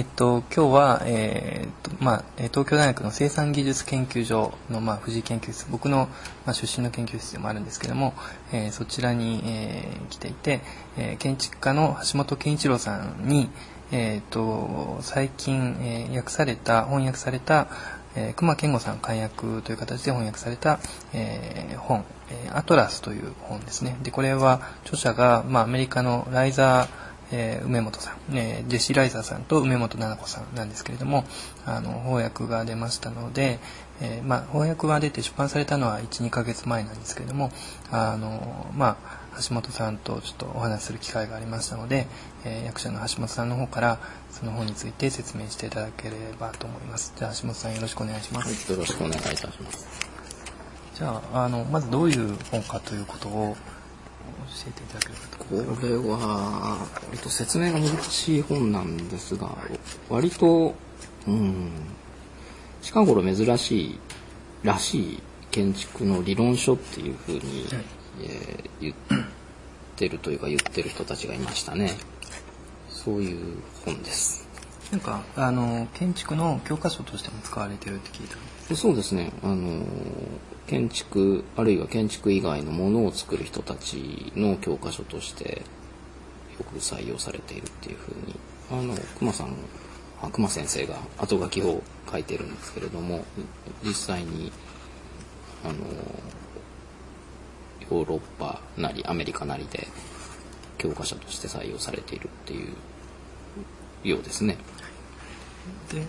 えっ、と今日は、えーとまあ、東京大学の生産技術研究所の、まあ、藤井研究室僕の、まあ、出身の研究室でもあるんですけども、えー、そちらに、えー、来ていて、えー、建築家の橋本健一郎さんに、えーと、最近、えー、訳された翻訳された、えー、熊健吾さん漢訳という形で翻訳された、えー、本、「アトラス」という本ですね。でこれは著者が、まあ、アメリカのライザーえー、梅本さん、えー、ジェシー・ライザーさんと梅本七子さんなんですけれどもあの翻訳が出ましたので、えー、まあ、翻訳が出て出版されたのは12ヶ月前なんですけれどもあの、まあ、橋本さんとちょっとお話しする機会がありましたので、え役者の橋本さんの方からその本について説明していただければと思います。じゃあ橋本さんよろしくお願いします、はい、よろしくお願いいたします。じゃああのまずどういう本かということを教えていただければとこれは割と説明が難しい本なんですが割とうん近頃珍しいらしい建築の理論書っていうふうに、はい、えー、言ってるというか言ってる人たちがいましたね。そういう本ですなんかあの建築の教科書としても使われてるって聞いた。そうですね。あの建築あるいは建築以外のものを作る人たちの教科書としてよく採用されているっていうふうに。あの熊さん熊先生が後書きを書いてるんですけれども実際にあのヨーロッパなりアメリカなりで教科書として採用されているっていうようですね。で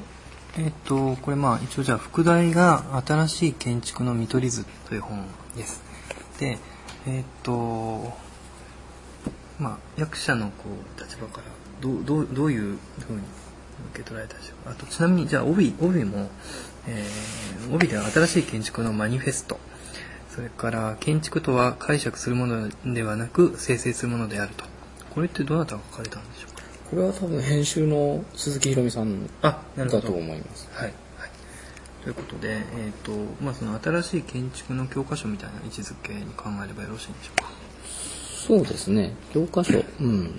えっ、とこれまあ一応じゃあ副題が「新しい建築の見取り図」という本です。でえっ、とまあ役者のこう立場からどうどうどういうふうに受け取られたでしょうか。あとちなみにじゃあ帯帯も、えー、帯では新しい建築のマニフェスト。それから建築とは解釈するものではなく生成するものであると。これってどなたが書かれたんでしょうこれは多分編集の鈴木ひろみさんだと思います。はい、はい、ということで、えーとまあ、その新しい建築の教科書みたいな位置づけに考えればよろしいんでしょうか？そうですね。教科書。うん。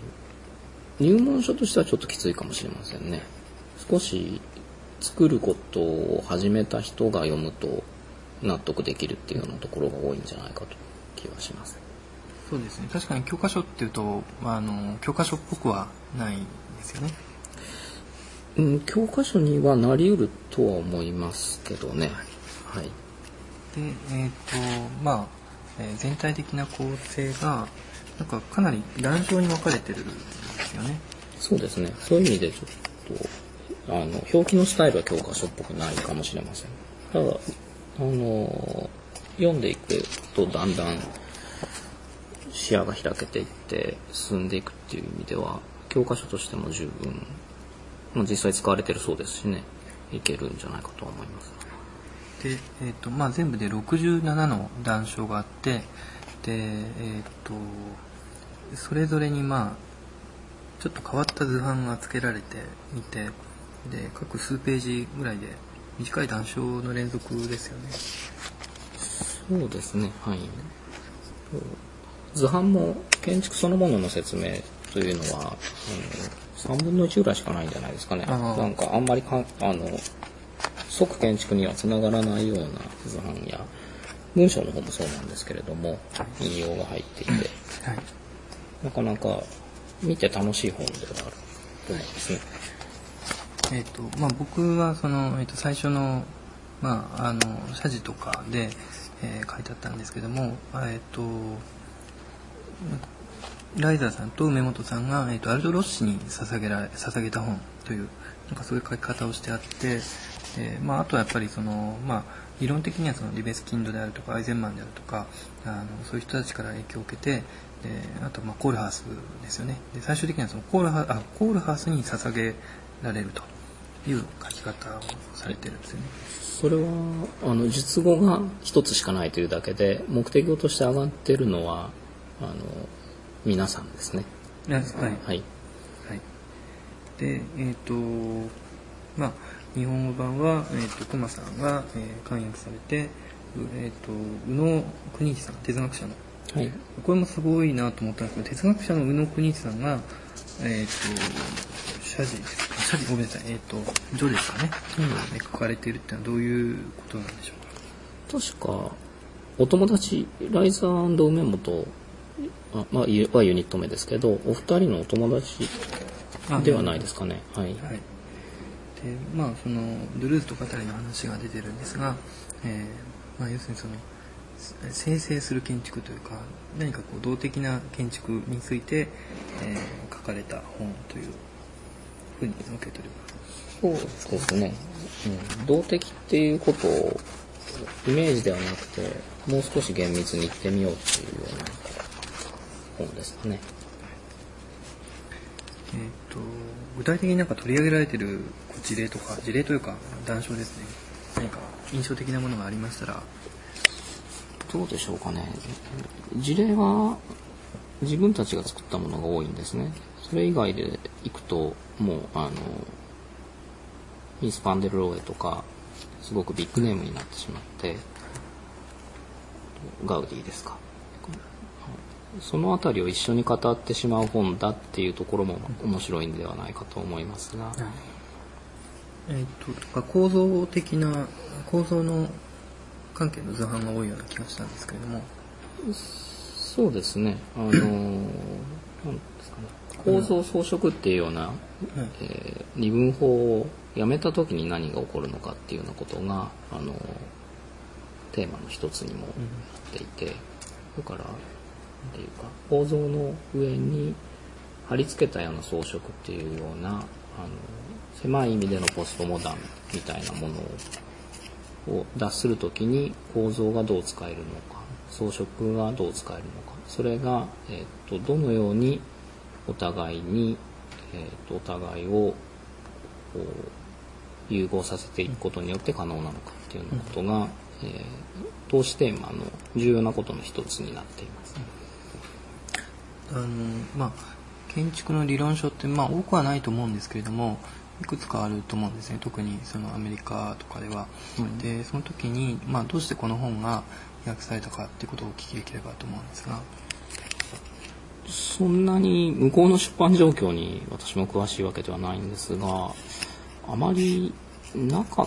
入門書としてはちょっときついかもしれませんね。少し作ることを始めた人が読むと納得できるっていうようなところが多いんじゃないかと気はします。そうですね。確かに教科書っていうとあの教科書っぽくはないですよねうん、教科書にはなりうるとは思いますけどね。はい。で、えっ、ー、と、まあ、えー、全体的な構成が、なんかかなり乱調に分かれてるんですよね。そうですね。そういう意味でちょっと、あの、表記のスタイルは教科書っぽくないかもしれません。ただ、あの、読んでいくとだんだん視野が開けていって進んでいくっていう意味では教科書としても十分、まあ、実際使われてるそうですしね。いけるんじゃないかと思います。で、えーとまあ、全部で67の談笑があってで、えーと、それぞれにまあちょっと変わった図版が付けられていてで各数ページぐらいで短い談笑の連続ですよね。そうですね。はい。図版も建築そのものの説明というのは、うん、3分の1ぐらいしかないんじゃないですかね。なんかあんまりかあの即建築にはつながらないような図版や文章の方もそうなんですけれども引用が入っていて、はい、なかなか見て楽しい本ではある。と思いますね。えっ、とまあ、僕はその、えー、と最初の,、まあ、あの謝辞とかで、えー、書いてあったんですけども、えっ、とライザーさんと梅本さんが、えーと、アルド・ロッシに捧げられ捧げた本というなんかそういう書き方をしてあって、えーまあ、あとはやっぱりその、まあ、理論的にはそのリベスキンドであるとかアイゼンマンであるとかあのそういう人たちから影響を受けてであとまあコールハースですよねで最終的にはそのコールハあコールハースに捧げられるという書き方をされてるんですよね。それはあの述語が一つしかないというだけで目的語として上がってるのはあの皆さんですね。はい。はい。はい、で、えっ、ー、と、まあ、日本語版は、えっ、ー、と、熊さんが、えー、翻訳されて、えっ、と、宇野邦一さん、哲学者の。はい。これもすごいなと思ったんですけど、哲学者の宇野邦一さんが、えっ、と、謝辞謝辞ごめんなさいえっ、と序ですかね、で書かれているっていうのはどういうことなんでしょうか？確かお友達ライザー梅本あ、まあ、ゆはユニット名ですけどお二人のお友達ではないですかね。はい、はい、でまあそのドゥルーズと語りの話が出てるんですが、えーまあ、要するにその生成する建築というか何かこう動的な建築について、えー書かれた本というふうに受け取ります。そうですね、うん、動的っていうことをイメージではなくてもう少し厳密に言ってみようっていうような本ですかね。えー、と具体的になんか取り上げられてる事例とか事例というか談笑ですね。何か印象的なものがありましたら。どうでしょうかね。事例は自分たちが作ったものが多いんですね。それ以外でいくともうあのミス・パンデルローエとかすごくビッグネームになってしまってガウディですかその辺りを一緒に語ってしまう本だっていうところも面白いんではないかと思いますが、えー、ととか構造的な構造の関係の図版が多いような気がしたんですけれども。そうですね。あのなんですかね。構造装飾っていうような、えー二分法をやめた時に何が起こるのかっていうようなことがあのテーマの一つにもなっていて、だからていうか構造の上に貼り付けたような装飾っていうようなあの狭い意味でのポストモダンみたいなものを脱する時に構造がどう使えるのか装飾がどう使えるのかそれが、えー、とどのようにお互いに、えー、とお互いを融合させていくことによって可能なのかっていうようなことが、えー投資テーマの重要なことの一つになっています。あのまあ建築の理論書ってまあ多くはないと思うんですけれどもいくつかあると思うんですね。特にそのアメリカとかでは、うん。でその時に、まあ、どうしてこの本が訳されたかっていうことをお聞きできればと思うんですが。そんなに向こうの出版状況に私も詳しいわけではないんですがあまりなかっ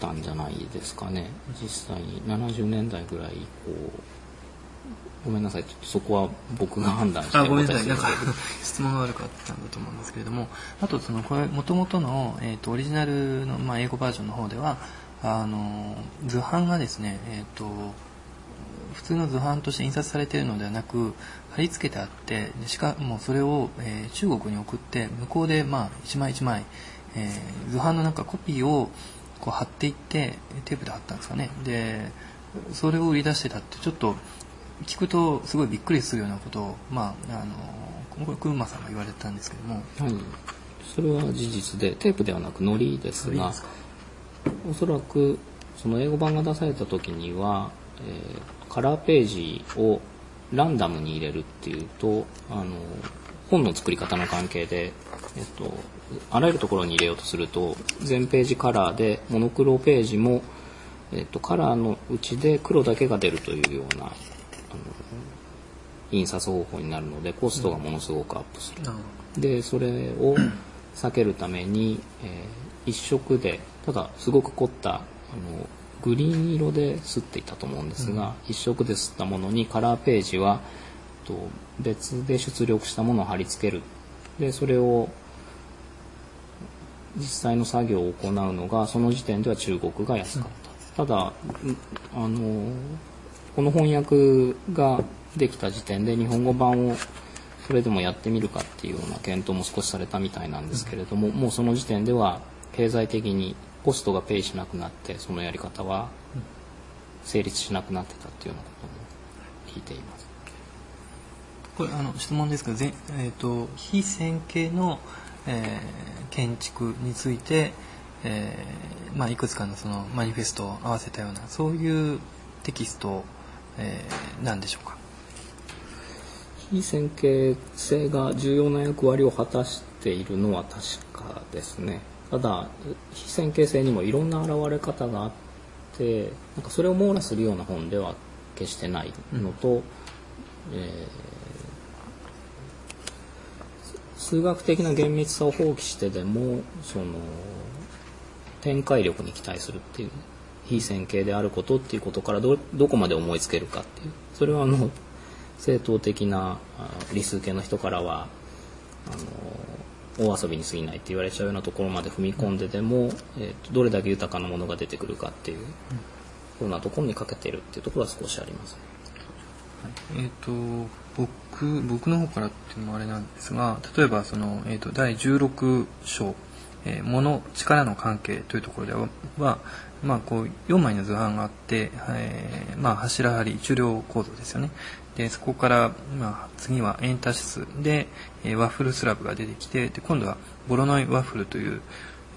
たんじゃないですかね。実際に70年代ぐらい以降ごめんなさい。ちょっとそこは僕が判断してあごめんなさい。なんか質問が悪かったんだと思うんですけれども。あとそのこれ元々の、えー、とオリジナルの、まあ、英語バージョンの方ではあの図版がですね、えー、と普通の図版として印刷されているのではなく貼り付けてあってでしかもそれを、えー中国に送って向こうで、まあ、一枚一枚、えー図版のなんかコピーをこう貼っていってテープで貼ったんですかね。でそれを売り出してたってちょっと聞くとすごいびっくりするようなことを、まあ、あのこれクーマさんが言われてたんですけども。はい、それは事実でテープではなく糊ですがいいですか？おそらくその英語版が出された時には、えーカラーページをランダムに入れるっていうとあの本の作り方の関係で、えっと、あらゆるところに入れようとすると全ページカラーでモノクロページも、えっと、カラーのうちで黒だけが出るというような印刷方法になるのでコストがものすごくアップする。なるでそれを避けるために、えー一色でただすごく凝ったあのグリーン色で刷っていたと思うんですが、一色で刷ったものにカラーページはと別で出力したものを貼り付けるでそれを実際の作業を行うのがその時点では中国が安かった、ただんあのこの翻訳ができた時点で日本語版をそれでもやってみるかっていうような検討も少しされたみたいなんですけれども、もうその時点では経済的にコストがペイしなくなってそのやり方は成立しなくなってたっていうようなことも聞いています。これあの質問ですが、ぜえー、と非線形の、えー建築について、えーまあ、いくつかのそのマニフェストを合わせたようなそういうテキスト、えーなんでしょうか？非線形性が重要な役割を果たしているのは確かですね。ただ非線形性にもいろんな現れ方があってなんかそれを網羅するような本では決してないのと、えー数学的な厳密さを放棄してでもその展開力に期待するっていう非線形であることっていうことからどこまで思いつけるかっていう。それはあの正統的な理数系の人からはあの大遊びに過ぎないって言われちゃうようなところまで踏み込んででも、えーと、どれだけ豊かなものが出てくるかっていうようなところにかけてるっていうところは少しあります。ね。はい、えっ、ー、と僕僕の方からっていうのもあれなんですが例えばその、えーと、第16章「えー、物力の関係」というところでは、まあ、こう4枚の図版があって、えーまあ、柱張り重量構造ですよね。でそこから、まあ、次はエンタシスで、えー、ワッフルスラブが出てきてで今度はボロノイワッフルという、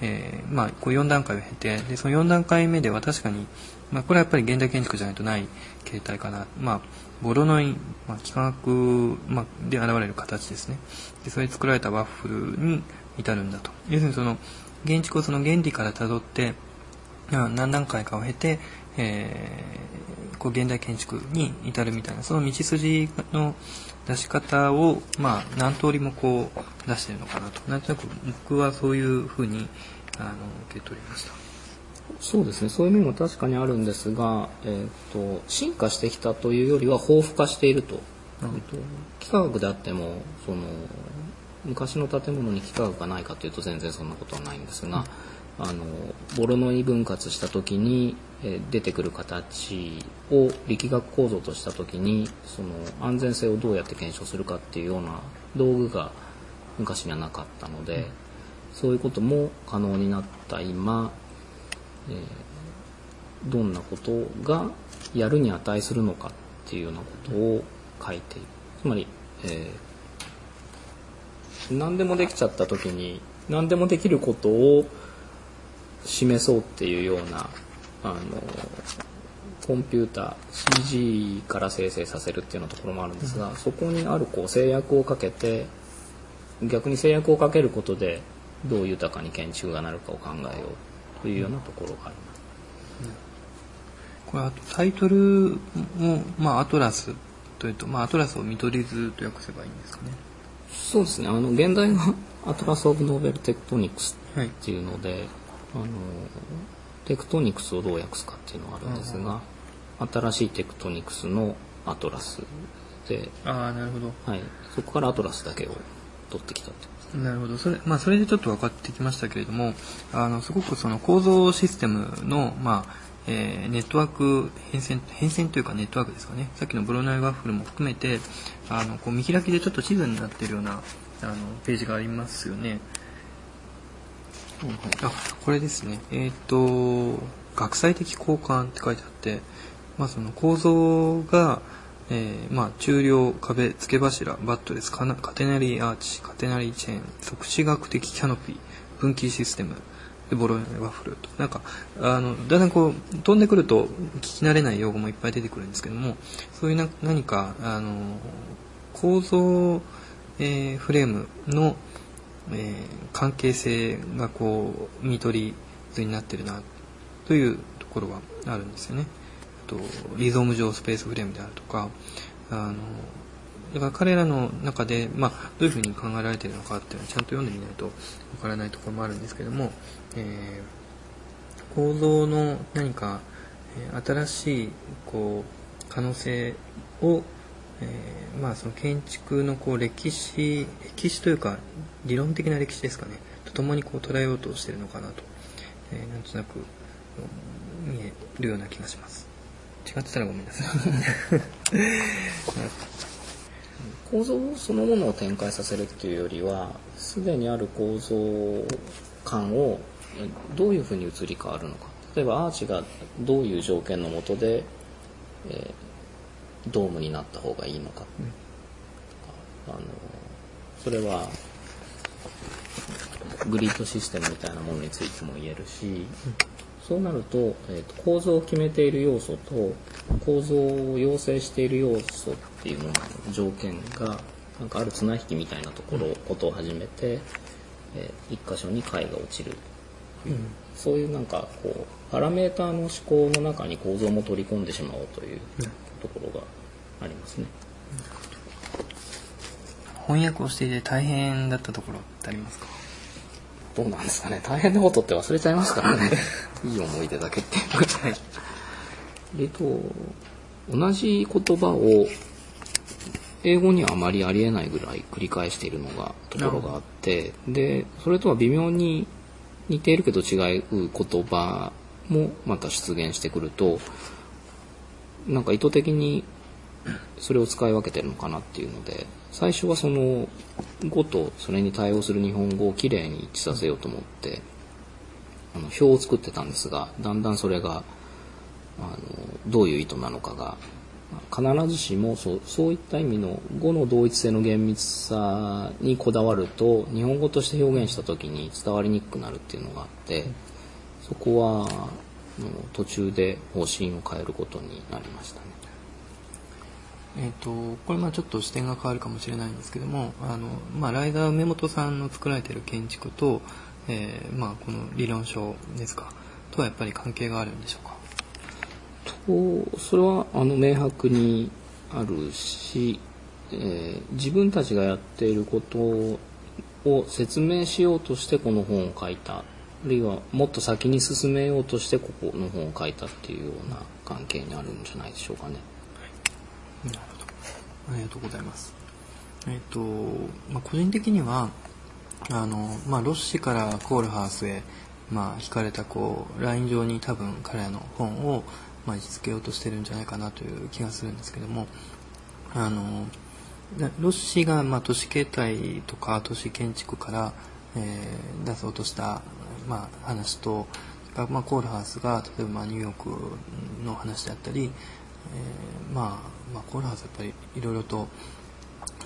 えーまあ、こう4段階を経てでその4段階目では確かに、まあ、これはやっぱり現代建築じゃないとない形態かな、まあ、ボロノイ、まあ、幾何学、まあ、で現れる形ですね。でそれで作られたワッフルに至るんだと。要するにその建築をその原理からたどって何段階かを経て、えー、こう現代建築に至るみたいなその道筋の出し方を、まあ、何通りもこう出してるのかなと。なんとなく僕はそういうふうにあの受け取りました。そうですね。そういう面も確かにあるんですが、えーと、進化してきたというよりは豊富化していると。うん、幾何学であってもその昔の建物に幾何学がないかというと全然そんなことはないんですが、あのボロノイ分割した時に、出てくる形を力学構造とした時にその安全性をどうやって検証するかっていうような道具が昔にはなかったので、そういうことも可能になった今、えー、どんなことがやるに値するのかっていうようなことを書いている。つまり、えー、何でもできちゃった時に何でもできることを示そうっていうようなあのコンピューター CG から生成させるっていうようなところもあるんですが、うん、そこにあるこう制約をかけて逆に制約をかけることでどう豊かに建築がなるかを考えようというようなところがあります。これあとタイトルも、まあ、アトラスというと、まあ、アトラスを見取り図と訳せばいいんですかね。そうですね。あの原題が Atlas of Novel Tectonics っていうので、はいあのテクトニクスをどう訳すかっていうのがあるんですが、新しいテクトニクスのアトラスでああなるほど、はい、そこからアトラスだけを取ってきたってなるほど。それ,、まあ、それでちょっと分かってきましたけれどもあのすごくその構造システムの、まあえー、ネットワーク変遷変遷というかネットワークですかね。さっきのブロナイワッフルも含めてあのこう見開きでちょっと地図になっているようなあのページがありますよね。あこれですね。えっ、ー、と学際的交換って書いてあって、まあ、その構造が、えーまあ、中量壁付け柱バットレスカテナリーアーチカテナリーチェーン即死学的キャノピー分岐システムでボロネワッフルとなんかあのだんだんこう飛んでくると聞き慣れない用語もいっぱい出てくるんですけどもそういうな何かあの構造、えー、フレームのえー、関係性がこう見取り図になってるなというところはあるんですよね。あとリゾーム上スペースフレームであるとかあのだから彼らの中で、まあ、どういうふうに考えられているのかっていうのはちゃんと読んでみないとわからないところもあるんですけども、えー、構造の何か、え、新しいこう可能性をえー、まあその建築のこう歴史歴史というか理論的な歴史ですかね。とともにこう捉えようとしてるのかなと、えー、なんとなく見えるような気がします。違ってたらごめんなさい。構造そのものを展開させるっていうよりはすでにある構造感をどういうふうに移り変わるのか。例えばアーチがどういう条件のもとで、えドームになった方がいいのか、うん、あのそれはグリッドシステムみたいなものについても言えるし、うん、そうなると,、えーと、構造を決めている要素と構造を要請している要素っていうものの条件がなんかある綱引きみたいなところ、ことを始めて、えー、一箇所に解が落ちる、うん、そういうなんかこうパラメーターの思考の中に構造も取り込んでしまおうというところがありますね。翻訳をしていて大変だったところってありますか？どうなんですかね。大変なことって忘れちゃいますからね。いい思い出だけってはいえっと同じ言葉を英語にはあまりありえないぐらい繰り返しているのがところがあって。でそれとは微妙に似ているけど違う言葉もまた出現してくるとなんか意図的にそれを使い分けてるのかなっていうので最初はその語とそれに対応する日本語をきれいに一致させようと思ってあの表を作ってたんですがだんだんそれがあのどういう意図なのかが必ずしもそうそういった意味の語の同一性の厳密さにこだわると日本語として表現した時に伝わりにくくなるっていうのがあってそこは途中で方針を変えることになりましたね。えーと、これまあちょっと視点が変わるかもしれないんですけどもあの、まあ、ライダー梅本さんの作られている建築と、えーまあ、この理論書ですかとはやっぱり関係があるんでしょうか？とそれはあの明白にあるし、えー、自分たちがやっていることを説明しようとしてこの本を書いたあるいはもっと先に進めようとしてここの本を書いたっていうような関係にあるんじゃないでしょうかね。なるほどありがとうございます。えっ、と、まあ、個人的にはあの、まあ、ロッシからコールハウスへ、まあ、引かれたこうライン上に多分彼らの本を、まあ、位置づけようとしてるんじゃないかなという気がするんですけどもあのロッシが、まあ、都市形態とか都市建築から、えー、出そうとした、まあ、話と、まあ、コールハウスが例えば、まあ、ニューヨークの話であったり、えー、まあまあ、コールハウスやっぱりいろいろと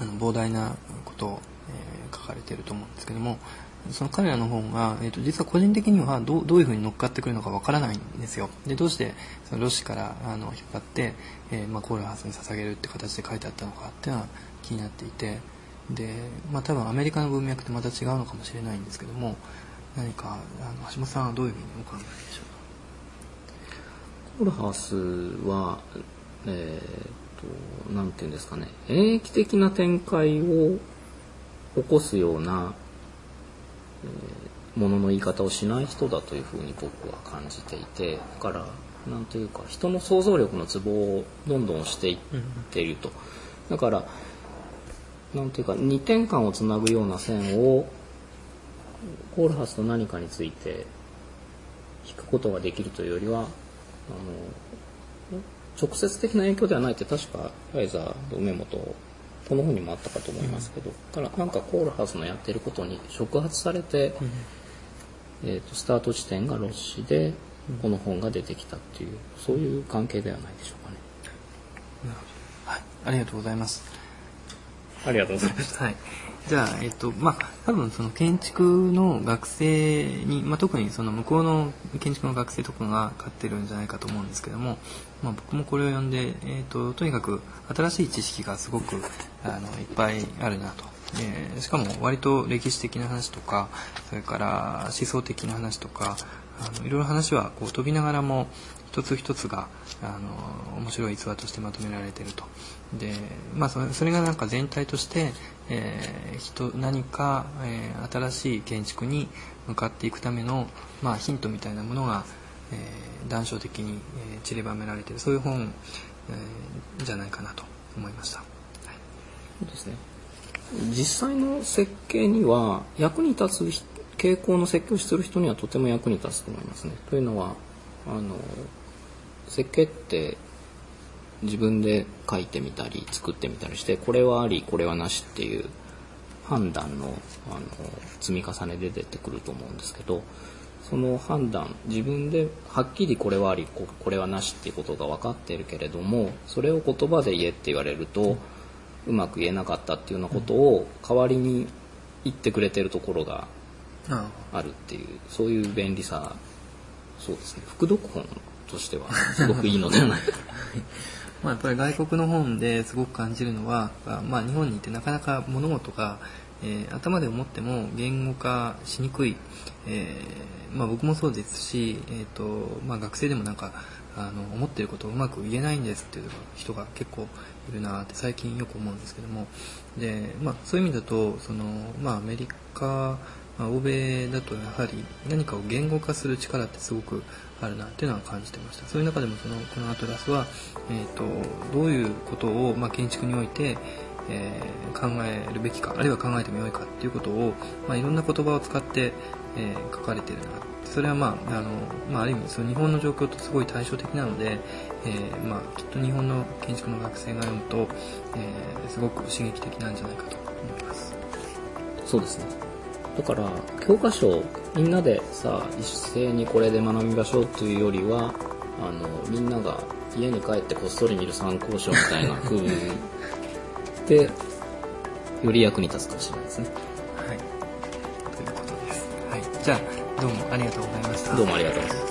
あの膨大なことを、えー、書かれていると思うんですけどもその彼らの本が、えーと、実は個人的にはどどういうふうに乗っかってくるのかわからないんですよ。でどうしてそのロシからあの引っ張って、えーまあ、コールハウスに捧げるって形で書いてあったのかっていうのは気になっていてで、まあ、多分アメリカの文脈ってまた違うのかもしれないんですけども何かあの橋本さんはどういうふうにお考えでしょう？かコールハウスは、えーと、なんていうんですかね、演疫的な展開を起こすような、えー、ものの言い方をしない人だというふうに僕は感じていて、だから、なんというか、人の想像力のツボをどんどんしていっていると。だから、なんていうか、二点間をつなぐような線を、コールハスと何かについて引くことができるというよりは、あの、直接的な影響ではないって確かファイザーと梅本この本にもあったかと思いますけど、うん、からなんかコールハウスのやってることに触発されて、うん、えーと、スタート地点がロッシでこの本が出てきたっていうそういう関係ではないでしょうかね。はい、ありがとうございます。ありがとうございました。はいじゃあ、えっと、まあ、多分その建築の学生に、まあ、特にその向こうの建築の学生とかが買ってるんじゃないかと思うんですけども、まあ、僕もこれを読んで、えっと、とにかく新しい知識がすごくあのいっぱいあるなと。えー、しかも割と歴史的な話とかそれから思想的な話とかあのいろいろ話はこう飛びながらも一つ一つがあの面白い逸話としてまとめられているとで、まあ、それそれがなんか全体として、えー、人何か、えー、新しい建築に向かっていくための、まあ、ヒントみたいなものが、えー、談笑的に、えー、散りばめられているそういう本、えー、じゃないかなと思いました。はい、ですね実際の設計には役に立つ傾向の設計をする人にはとても役に立つと思いますね。というのはあの設計って自分で書いてみたり作ってみたりしてこれはありこれはなしっていう判断のあの積み重ねで出てくると思うんですけどその判断自分ではっきりこれはありこれはなしっていうことが分かっているけれどもそれを言葉で言えって言われるとうまく言えなかったっていうようなことを代わりに言ってくれてるところがあるっていうそういう便利さそうですね。副読本としてはすごくいいのではないか。まあやっぱり外国の本ですごく感じるのは、まあ、日本にいてなかなか物事が、えー、頭で思っても言語化しにくい、えーまあ、僕もそうですし、えーとまあ、学生でもなんかあの思ってることをうまく言えないんですっていう人が結構いるなって最近よく思うんですけども。で、まあ、そういう意味だとその、まあ、アメリカ、まあ、欧米だとやはり何かを言語化する力ってすごくあるなっていうのは感じてました。そういう中でもそのこのアトラスは、えーと、どういうことを、まあ、建築においてえー、考えるべきかあるいは考えてもよいかっていうことを、まあ、いろんな言葉を使って、えー、書かれてるなそれはまああの、まあ、ある意味その日本の状況とすごい対照的なので、えーまあ、きっと日本の建築の学生が読むと、え、すごく刺激的なんじゃないかと思います。そうですね。だから教科書みんなでさ一斉にこれで学びましょうというよりはあのみんなが家に帰ってこっそり見る参考書みたいな 風でより役に立つかもしれないですね。はい。ということです、はい、じゃあどうもありがとうございました。どうもありがとうございました